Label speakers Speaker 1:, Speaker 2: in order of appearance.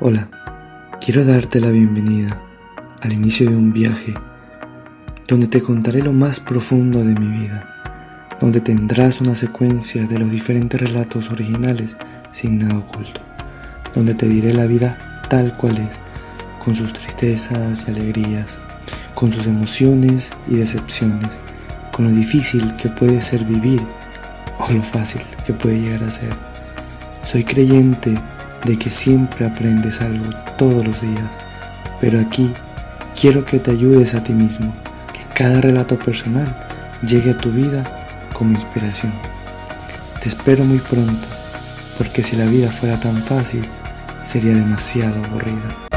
Speaker 1: Hola, quiero darte la bienvenida al inicio de un viaje donde te contaré lo más profundo de mi vida, donde tendrás una secuencia de los diferentes relatos originales sin nada oculto, donde te diré la vida tal cual es, con sus tristezas y alegrías, con sus emociones y decepciones, con lo difícil que puede ser vivir o lo fácil que puede llegar a ser. Soy creyente de que siempre aprendes algo todos los días, pero aquí quiero que te ayudes a ti mismo, que cada relato personal llegue a tu vida como inspiración. Te espero muy pronto, porque si la vida fuera tan fácil, sería demasiado aburrida.